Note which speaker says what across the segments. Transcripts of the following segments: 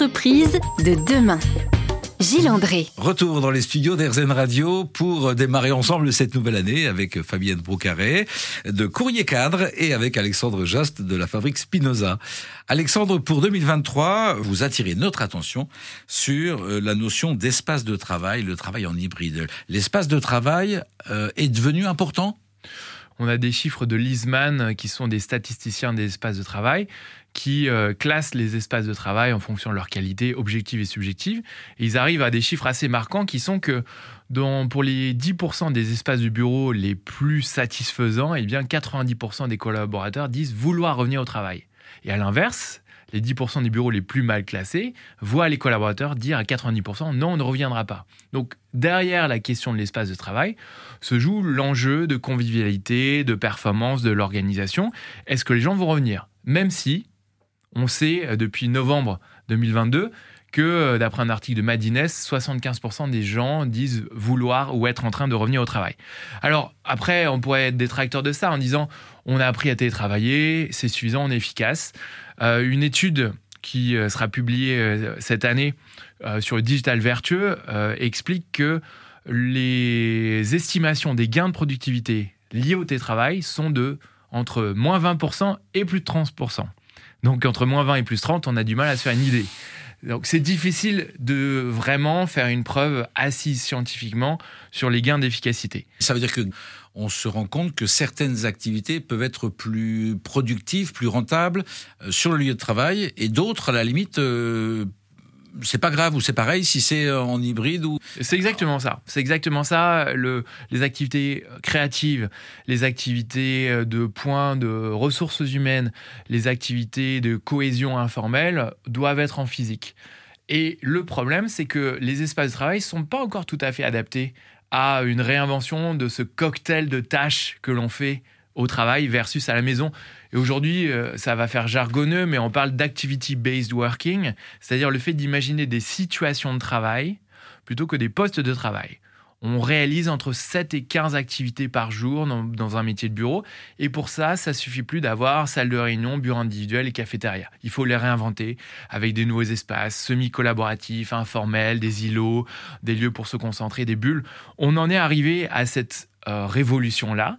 Speaker 1: L'entreprise de demain. Gilles André.
Speaker 2: Retour dans les studios d'Airzen Radio pour démarrer ensemble cette nouvelle année avec Fabienne Brocaré de Courrier Cadre et avec Alexandre Jost de la fabrique Spinoza. Alexandre, pour 2023, vous attirez notre attention sur euh, la notion d'espace de travail, le travail en hybride. L'espace de travail euh, est devenu important?
Speaker 3: On a des chiffres de Lisman qui sont des statisticiens des espaces de travail qui euh, classent les espaces de travail en fonction de leur qualité objective et subjective. Et ils arrivent à des chiffres assez marquants qui sont que pour les 10% des espaces du bureau les plus satisfaisants, eh bien 90% des collaborateurs disent vouloir revenir au travail. Et à l'inverse, les 10% des bureaux les plus mal classés voient les collaborateurs dire à 90% non, on ne reviendra pas. Donc derrière la question de l'espace de travail se joue l'enjeu de convivialité, de performance de l'organisation. Est-ce que les gens vont revenir? Même si on sait euh, depuis novembre 2022 que, euh, d'après un article de Madines, 75% des gens disent vouloir ou être en train de revenir au travail. Alors, après, on pourrait être détracteur de ça en disant on a appris à télétravailler, c'est suffisant, on est efficace. Euh, une étude qui sera publiée cette année sur le digital vertueux explique que les estimations des gains de productivité liés au télétravail sont de entre moins 20% et plus de 30%. Donc entre moins 20 et plus 30, on a du mal à se faire une idée. Donc c'est difficile de vraiment faire une preuve assise scientifiquement sur les gains d'efficacité.
Speaker 2: Ça veut dire que on se rend compte que certaines activités peuvent être plus productives, plus rentables euh, sur le lieu de travail et d'autres à la limite euh, c'est pas grave ou c'est pareil si c'est euh, en hybride ou
Speaker 3: c'est exactement ça c'est exactement ça le, les activités créatives les activités euh, de points de ressources humaines les activités de cohésion informelle doivent être en physique et le problème c'est que les espaces de travail sont pas encore tout à fait adaptés à une réinvention de ce cocktail de tâches que l'on fait au travail versus à la maison. Et aujourd'hui, euh, ça va faire jargonneux, mais on parle d'activity-based working, c'est-à-dire le fait d'imaginer des situations de travail plutôt que des postes de travail. On réalise entre 7 et 15 activités par jour dans, un métier de bureau. Et pour ça, ça suffit plus d'avoir salle de réunion, bureau individuel et cafétéria. Il faut les réinventer avec des nouveaux espaces semi-collaboratifs, informels, des îlots, des lieux pour se concentrer, des bulles. On en est arrivé à cette euh, révolution-là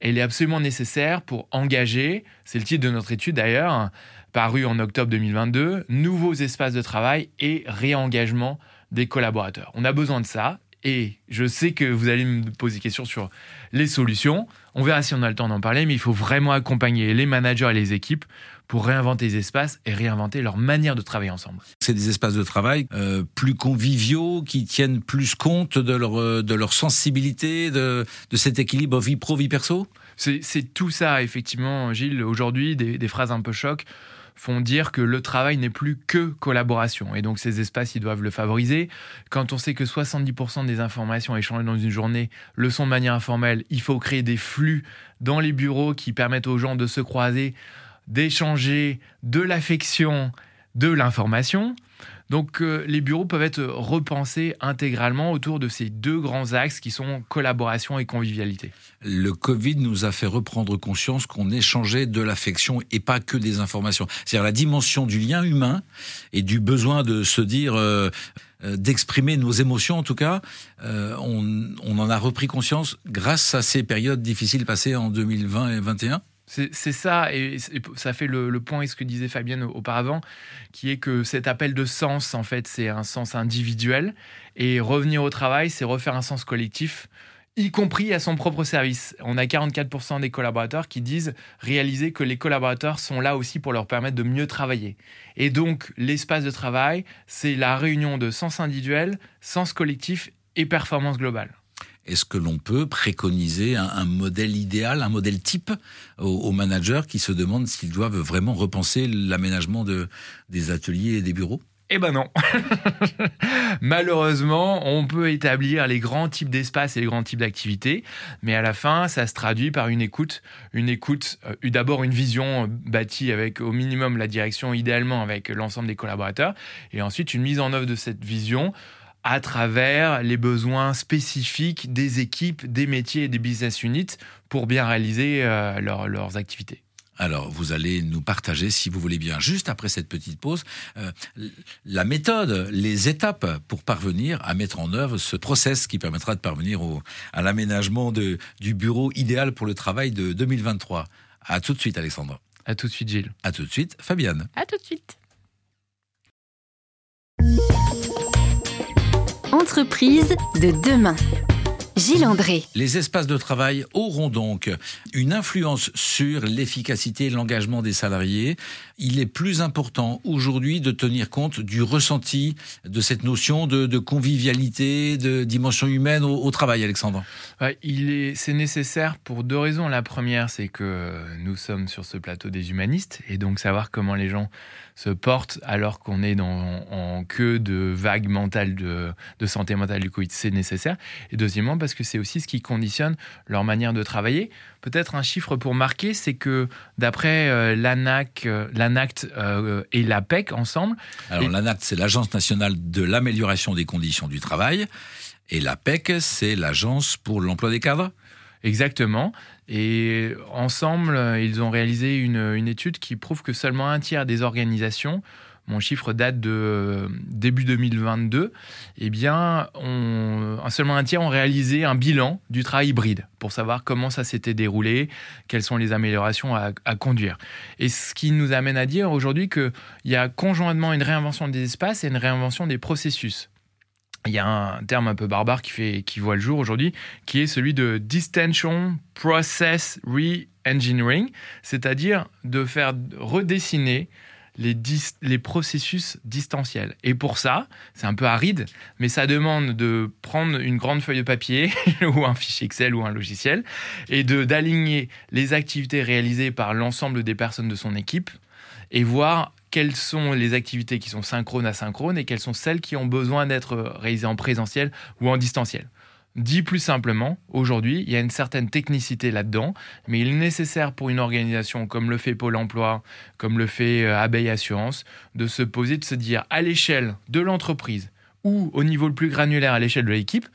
Speaker 3: elle est absolument nécessaire pour engager, c'est le titre de notre étude d'ailleurs, paru en octobre 2022, nouveaux espaces de travail et réengagement des collaborateurs. On a besoin de ça et je sais que vous allez me poser des questions sur les solutions. On verra si on a le temps d'en parler, mais il faut vraiment accompagner les managers et les équipes pour réinventer les espaces et réinventer leur manière de travailler ensemble.
Speaker 2: C'est des espaces de travail euh, plus conviviaux, qui tiennent plus compte de leur, euh, de leur sensibilité, de, de cet équilibre vie pro, vie perso?
Speaker 3: C'est tout ça, effectivement, Gilles. Aujourd'hui, des, des phrases un peu choc font dire que le travail n'est plus que collaboration. Et donc ces espaces, ils doivent le favoriser. Quand on sait que 70% des informations échangées dans une journée le sont de manière informelle, il faut créer des flux dans les bureaux qui permettent aux gens de se croiser, d'échanger de l'affection, de l'information. Donc euh, les bureaux peuvent être repensés intégralement autour de ces deux grands axes qui sont collaboration et convivialité.
Speaker 2: Le Covid nous a fait reprendre conscience qu'on échangeait de l'affection et pas que des informations. C'est-à-dire la dimension du lien humain et du besoin de se dire... Euh, euh, d'exprimer nos émotions en tout cas, on, on en a repris conscience grâce à ces périodes difficiles passées en 2020 et 2021
Speaker 3: c'est ça, et, ça fait le, point, et ce que disait Fabienne auparavant, qui est que cet appel de sens, en fait, c'est un sens individuel, et revenir au travail, c'est refaire un sens collectif, y compris à son propre service. On a 44% des collaborateurs qui disent réaliser que les collaborateurs sont là aussi pour leur permettre de mieux travailler. Et donc, l'espace de travail, c'est la réunion de sens individuel, sens collectif et performance globale.
Speaker 2: Est-ce que l'on peut préconiser un, modèle idéal, un modèle type aux, managers qui se demandent s'ils doivent vraiment repenser l'aménagement de, des ateliers et des bureaux?
Speaker 3: Eh ben non. Malheureusement, on peut établir les grands types d'espaces et les grands types d'activités, mais à la fin, ça se traduit par une écoute, une écoute, euh, d'abord une vision euh, bâtie avec au minimum la direction, idéalement avec l'ensemble des collaborateurs, et ensuite une mise en œuvre de cette vision à travers les besoins spécifiques des équipes, des métiers et des business units pour bien réaliser euh, leurs activités.
Speaker 2: Alors, vous allez nous partager, si vous voulez bien, juste après cette petite pause, euh, la méthode, les étapes pour parvenir à mettre en œuvre ce process qui permettra de parvenir au, à l'aménagement du bureau idéal pour le travail de 2023. À tout de suite, Alexandre.
Speaker 3: À tout de suite, Gilles.
Speaker 2: À tout de suite, Fabienne.
Speaker 1: À tout de suite. Entreprise de demain. Gilles André.
Speaker 2: Les espaces de travail auront donc une influence sur l'efficacité et l'engagement des salariés. Il est plus important aujourd'hui de tenir compte du ressenti de cette notion de, convivialité, de dimension humaine au, travail, Alexandre.
Speaker 3: il est, c'est nécessaire pour deux raisons. La première, c'est que nous sommes sur ce plateau des humanistes et donc savoir comment les gens se portent alors qu'on est dans, en queue de vagues mentales de, de santé mentale du Covid, c'est nécessaire. Et deuxièmement, parce que c'est aussi ce qui conditionne leur manière de travailler. Peut-être un chiffre pour marquer, c'est que d'après euh, l'ANAC, euh, l'ANACT euh, et l'APEC ensemble.
Speaker 2: Alors l'ANACT, c'est l'Agence nationale de l'amélioration des conditions du travail. Et l'APEC, c'est l'Agence pour l'emploi des cadres
Speaker 3: Exactement. Et ensemble, ils ont réalisé une, étude qui prouve que seulement un tiers des organisations, mon chiffre date de euh, début 2022, eh bien, seulement un tiers ont réalisé un bilan du travail hybride pour savoir comment ça s'était déroulé, quelles sont les améliorations à, à, conduire. Et ce qui nous amène à dire aujourd'hui qu'il y a conjointement une réinvention des espaces et une réinvention des processus il y a un terme un peu barbare qui, fait, qui voit le jour aujourd'hui, qui est celui de Distension Process Re-Engineering, c'est-à-dire de faire redessiner les, processus distanciels. Et pour ça, c'est un peu aride, mais ça demande de prendre une grande feuille de papier ou un fichier Excel ou un logiciel et d'aligner les activités réalisées par l'ensemble des personnes de son équipe et voir quelles sont les activités qui sont synchrones asynchrones et quelles sont celles qui ont besoin d'être réalisées en présentiel ou en distanciel. Dit plus simplement, aujourd'hui, il y a une certaine technicité là-dedans, mais il est nécessaire pour une organisation comme le fait Pôle Emploi, comme le fait euh, Abeille Assurance, de se poser, de se dire à l'échelle de l'entreprise ou au niveau le plus granulaire à l'échelle de l'équipe,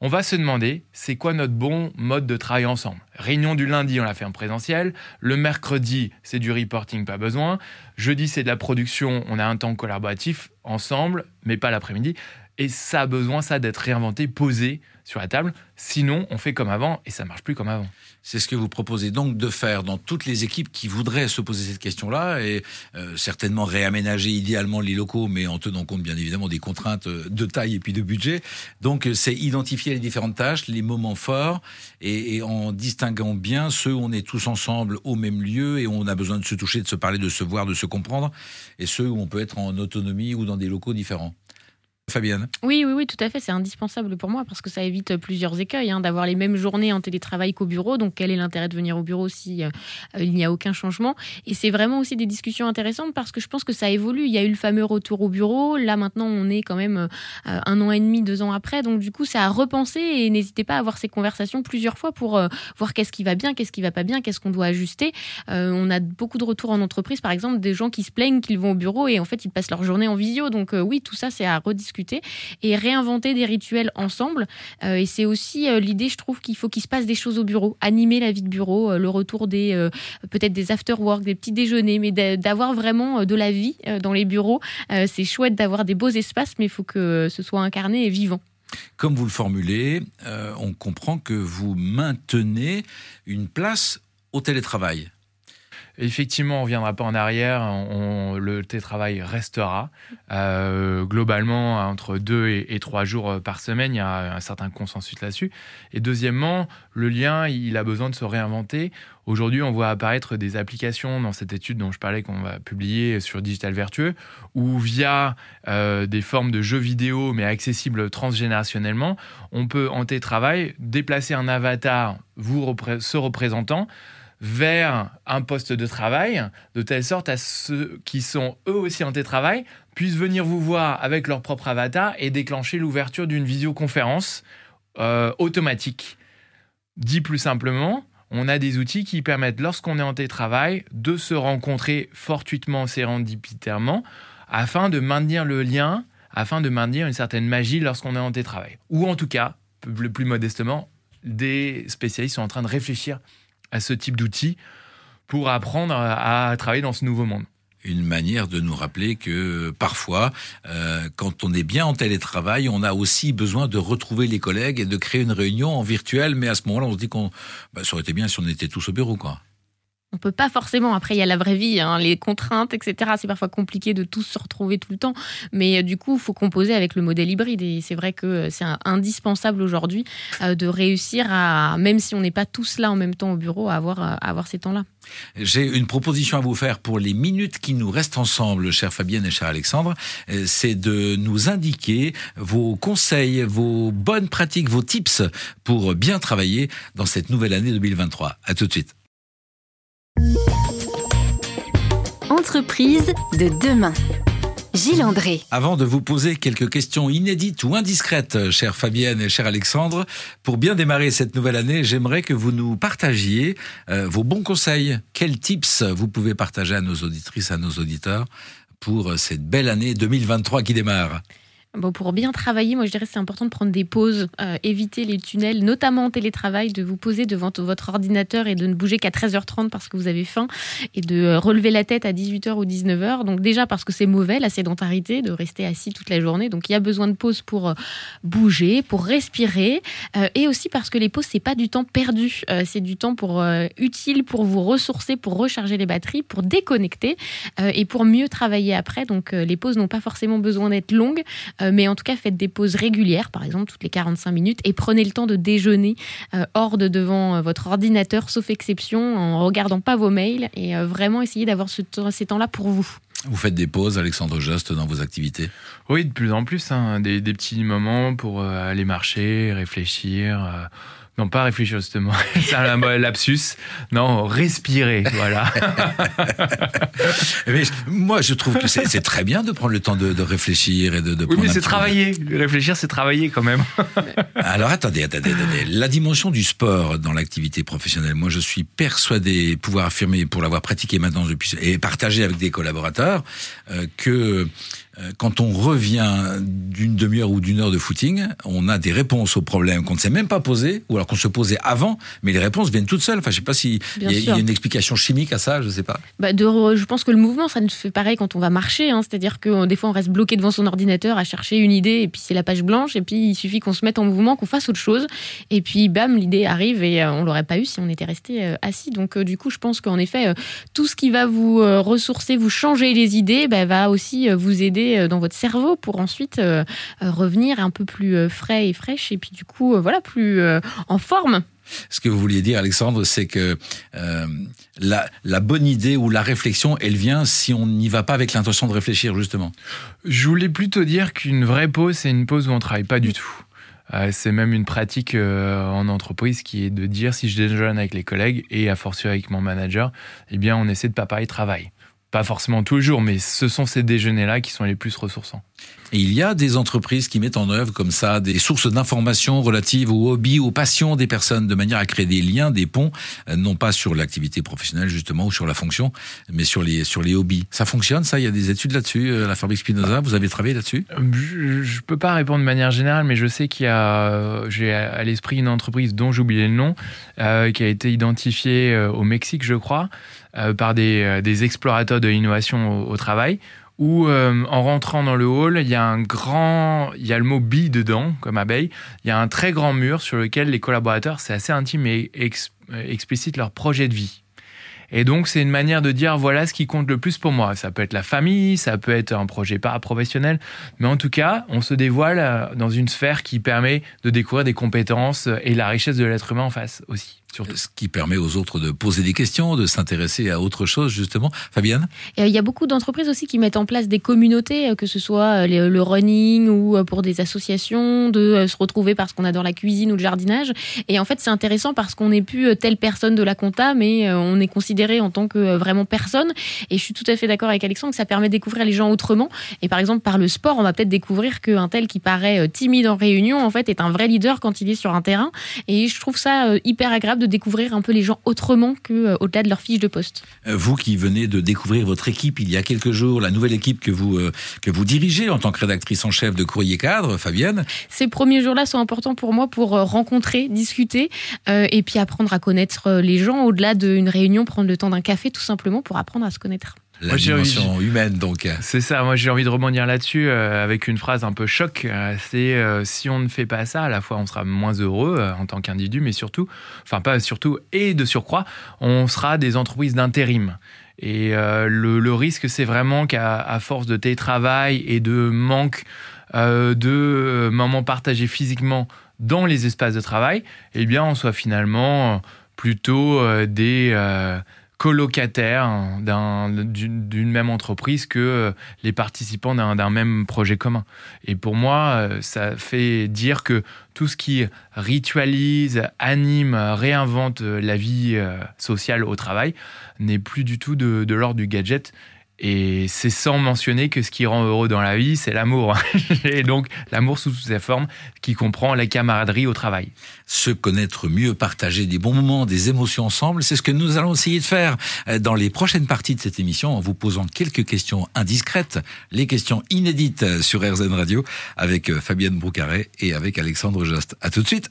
Speaker 3: on va se demander c'est quoi notre bon mode de travail ensemble? Réunion du lundi, on l'a fait en présentiel. Le mercredi, c'est du reporting, pas besoin. Jeudi, c'est de la production, on a un temps collaboratif ensemble, mais pas l'après-midi. Et ça a besoin, ça, d'être réinventé, posé sur la table. Sinon, on fait comme avant et ça marche plus comme avant.
Speaker 2: C'est ce que vous proposez donc de faire dans toutes les équipes qui voudraient se poser cette question-là et euh, certainement réaménager idéalement les locaux, mais en tenant compte bien évidemment des contraintes euh, de taille et puis de budget. Donc euh, c'est identifier les différentes tâches, les moments forts et, et, en distinguant bien ceux où on est tous ensemble au même lieu et où on a besoin de se toucher, de se parler, de se voir, de se comprendre, et ceux où on peut être en autonomie ou dans des locaux différents.
Speaker 4: Oui, oui, oui, tout à fait. C'est indispensable pour moi parce que ça évite plusieurs écueils hein, d'avoir les mêmes journées en télétravail qu'au bureau. Donc, quel est l'intérêt de venir au bureau si euh, il n'y a aucun changement? Et c'est vraiment aussi des discussions intéressantes parce que je pense que ça évolue. Il y a eu le fameux retour au bureau. Là, maintenant, on est quand même euh, un an et demi, deux ans après. Donc, du coup, c'est à repenser et n'hésitez pas à avoir ces conversations plusieurs fois pour euh, voir qu'est-ce qui va bien, qu'est-ce qui va pas bien, qu'est-ce qu'on doit ajuster. on a beaucoup de retours en entreprise, par exemple, des gens qui se plaignent qu'ils vont au bureau et en fait, ils passent leur journée en visio. Donc, oui, tout ça, c'est à rediscuter et réinventer des rituels ensemble. Euh, et c'est aussi euh, l'idée, je trouve, qu'il faut qu'il se passe des choses au bureau, animer la vie de bureau, euh, le retour des peut-être des after work, des petits déjeuners, mais d'avoir vraiment de la vie dans les bureaux. c'est chouette d'avoir des beaux espaces, mais il faut que ce soit incarné et vivant.
Speaker 2: Comme vous le formulez, on comprend que vous maintenez une place au télétravail.
Speaker 3: Effectivement, on ne reviendra pas en arrière. le télétravail restera. Euh, globalement, entre deux et, trois jours euh, par semaine, il y a un certain consensus là-dessus. Et deuxièmement, le lien, il a besoin de se réinventer. Aujourd'hui, on voit apparaître des applications dans cette étude dont je parlais qu'on va publier sur Digital Vertueux, où via euh, des formes de jeux vidéo, mais accessibles transgénérationnellement, on peut en télétravail déplacer un avatar, vous se représentant, vers un poste de travail, de telle sorte à ceux qui sont eux aussi en télétravail puissent venir vous voir avec leur propre avatar et déclencher l'ouverture d'une visioconférence euh, automatique. Dit plus simplement, on a des outils qui permettent, lorsqu'on est en télétravail, de se rencontrer fortuitement, sérendipitairement, afin de maintenir le lien, afin de maintenir une certaine magie lorsqu'on est en télétravail. Ou en tout cas, plus modestement, des spécialistes sont en train de réfléchir à ce type d'outils pour apprendre à travailler dans ce nouveau monde
Speaker 2: une manière de nous rappeler que parfois, euh, quand on est bien en télétravail, on a aussi besoin de retrouver les collègues et de créer une réunion en virtuel. Mais à ce moment-là, on se dit qu'on, bah, ça aurait été bien si on était tous au bureau, quoi
Speaker 4: on peut pas forcément. Après, il y a la vraie vie, hein, les contraintes, etc. C'est parfois compliqué de tous se retrouver tout le temps. Mais euh, du coup, il faut composer avec le modèle hybride. Et c'est vrai que euh, c'est indispensable aujourd'hui euh, de réussir à, même si on n'est pas tous là en même temps au bureau, à avoir, ces temps-là.
Speaker 2: J'ai une proposition à vous faire pour les minutes qui nous restent ensemble, chère Fabienne et cher Alexandre. C'est de nous indiquer vos conseils, vos bonnes pratiques, vos tips pour bien travailler dans cette nouvelle année 2023. À tout de suite.
Speaker 1: Entreprise de demain. Gilles André.
Speaker 2: Avant de vous poser quelques questions inédites ou indiscrètes, chère Fabienne et cher Alexandre, pour bien démarrer cette nouvelle année, j'aimerais que vous nous partagiez euh, vos bons conseils. Quels tips vous pouvez partager à nos auditrices, à nos auditeurs pour cette belle année 2023 qui démarre?
Speaker 4: Bon, pour bien travailler, moi je dirais que c'est important de prendre des pauses, euh, éviter les tunnels, notamment en télétravail, de vous poser devant votre ordinateur et de ne bouger qu'à 13h30 parce que vous avez faim et de euh, relever la tête à 18h ou 19h. Donc déjà parce que c'est mauvais, la sédentarité, de rester assis toute la journée. Donc il y a besoin de pauses pour euh, bouger, pour respirer et aussi parce que les pauses, c'est pas du temps perdu, c'est du temps pour utile pour vous ressourcer, pour recharger les batteries, pour déconnecter et pour mieux travailler après. Donc les pauses n'ont pas forcément besoin d'être longues. Euh, mais en tout cas, faites des pauses régulières, par exemple toutes les 45 minutes, et prenez le temps de déjeuner euh, hors de devant euh, votre ordinateur, sauf exception, en regardant pas vos mails, et vraiment essayez d'avoir ce, ces temps-là pour vous.
Speaker 2: Vous faites des pauses, Alexandre Just, dans vos activités?
Speaker 3: Oui, de plus en plus. Hein, des, des, petits moments pour aller marcher, réfléchir. Non, pas réfléchir justement. C'est un lapsus. Non, respirer. Voilà.
Speaker 2: mais moi, je trouve que c'est très bien de prendre le temps de, réfléchir et de. de
Speaker 3: oui, mais c'est travailler. Réfléchir, c'est travailler quand même.
Speaker 2: Alors attendez, attendez, attendez. La dimension du sport dans l'activité professionnelle. Moi, je suis persuadé, pouvoir affirmer, pour l'avoir pratiqué maintenant depuis et partager avec des collaborateurs, euh, que quand on revient d'une demi-heure ou d'une heure de footing, on a des réponses aux problèmes qu'on ne s'est même pas posés, ou alors qu'on se posait avant, mais les réponses viennent toutes seules. Enfin, je sais pas s'il y, a une explication chimique à ça, je sais pas.
Speaker 4: Bah de, je pense que le mouvement, ça nous fait pareil quand on va marcher, hein. c'est-à-dire que des fois on reste bloqué devant son ordinateur à chercher une idée, et puis c'est la page blanche, et puis il suffit qu'on se mette en mouvement, qu'on fasse autre chose, et puis bam, l'idée arrive, et euh, on l'aurait pas eu si on était resté euh, assis. Donc du coup, je pense qu'en effet, tout ce qui va vous ressourcer, vous changer les idées, bah, va aussi vous aider euh, dans votre cerveau pour ensuite euh, euh, revenir un peu plus frais et fraîche et puis du coup voilà plus en forme.
Speaker 2: Ce que vous vouliez dire, Alexandre, c'est que la, la, bonne idée ou la réflexion, elle vient si on n'y va pas avec l'intention de réfléchir, justement.
Speaker 3: Je voulais plutôt dire qu'une vraie pause, c'est une pause où on travaille pas du tout. c'est même une pratique en entreprise qui est de dire si je déjeune avec les collègues et à fortiori avec mon manager, eh bien on essaie de pas parler travail. Pas forcément tous les jours, mais ce sont ces déjeuners-là qui sont les plus ressourçants.
Speaker 2: Et il y a des entreprises qui mettent en œuvre comme ça des sources d'informations relatives aux hobbies, aux passions des personnes, de manière à créer des liens, des ponts, euh, non pas sur l'activité professionnelle justement ou sur la fonction, mais sur les sur les hobbies. Ça fonctionne, ça? Il y a des études là-dessus. Euh, la fabrique Spinoza, vous avez travaillé là-dessus?
Speaker 3: Je, ne peux pas répondre de manière générale, mais je sais qu'il y a, j'ai à l'esprit une entreprise dont j'ai oublié le nom, euh, qui a été identifiée au Mexique, je crois, euh, par des, euh, des, explorateurs de l'innovation au, travail, où euh, en rentrant dans le hall, il y a un grand, il y a le mot bille dedans, comme abeille, il y a un très grand mur sur lequel les collaborateurs, c'est assez intime et explicite leur projet de vie. Et donc, c'est une manière de dire voilà ce qui compte le plus pour moi. Ça peut être la famille, ça peut être un projet pas professionnel, mais en tout cas, on se dévoile dans une sphère qui permet de découvrir des compétences et la richesse de l'être humain en face aussi.
Speaker 2: Ce qui permet aux autres de poser des questions, de s'intéresser à autre chose, justement. Fabienne
Speaker 4: Il y a beaucoup d'entreprises aussi qui mettent en place des communautés, euh, que ce soit euh, le running ou euh, pour des associations, de se retrouver parce qu'on adore la cuisine ou le jardinage. Et en fait, c'est intéressant parce qu'on n'est plus telle personne de la compta, mais on est considéré en tant que vraiment personne. Et je suis tout à fait d'accord avec Alexandre que ça permet de découvrir les gens autrement. Et par exemple, par le sport, on va peut-être découvrir qu'un tel qui paraît timide en réunion, en fait, est un vrai leader quand il est sur un terrain. Et je trouve ça hyper agréable de découvrir un peu les gens autrement que au-delà de leur fiche de poste.
Speaker 2: Vous qui venez de découvrir votre équipe il y a quelques jours, la nouvelle équipe que vous que vous dirigez en tant que rédactrice en chef de Courrier Cadre, Fabienne.
Speaker 4: Ces premiers jours-là sont importants pour moi pour rencontrer, discuter et puis apprendre à connaître les gens au-delà d'une réunion, prendre le temps d'un café tout simplement pour apprendre à se connaître
Speaker 2: la dimension humaine donc.
Speaker 3: C'est ça, moi j'ai envie de rebondir là-dessus euh, avec une phrase un peu choc, euh, c'est euh, si on ne fait pas ça, à la fois on sera moins heureux en tant qu'individu, mais surtout, enfin pas surtout, et de surcroît, on sera des entreprises d'intérim. Et le, risque, c'est vraiment qu'à force de télétravail et de manque de moments partagés physiquement dans les espaces de travail, eh bien on soit finalement plutôt des colocataires d'une même entreprise que euh, les participants d'un même projet commun. Et pour moi, euh, ça fait dire que tout ce qui ritualise, anime, réinvente la vie euh, sociale au travail n'est plus du tout de l'ordre du gadget et c'est sans mentionner que ce qui rend heureux dans la vie, c'est l'amour. Et donc, l'amour sous toutes ses formes, qui comprend la camaraderie au travail.
Speaker 2: Se connaître mieux, partager des bons moments, des émotions ensemble, c'est ce que nous allons essayer de faire euh, dans les prochaines parties de cette émission en vous posant quelques questions indiscrètes, les questions inédites sur RZN Radio avec euh, Fabienne Broucaret et avec Alexandre Jost. À tout de suite.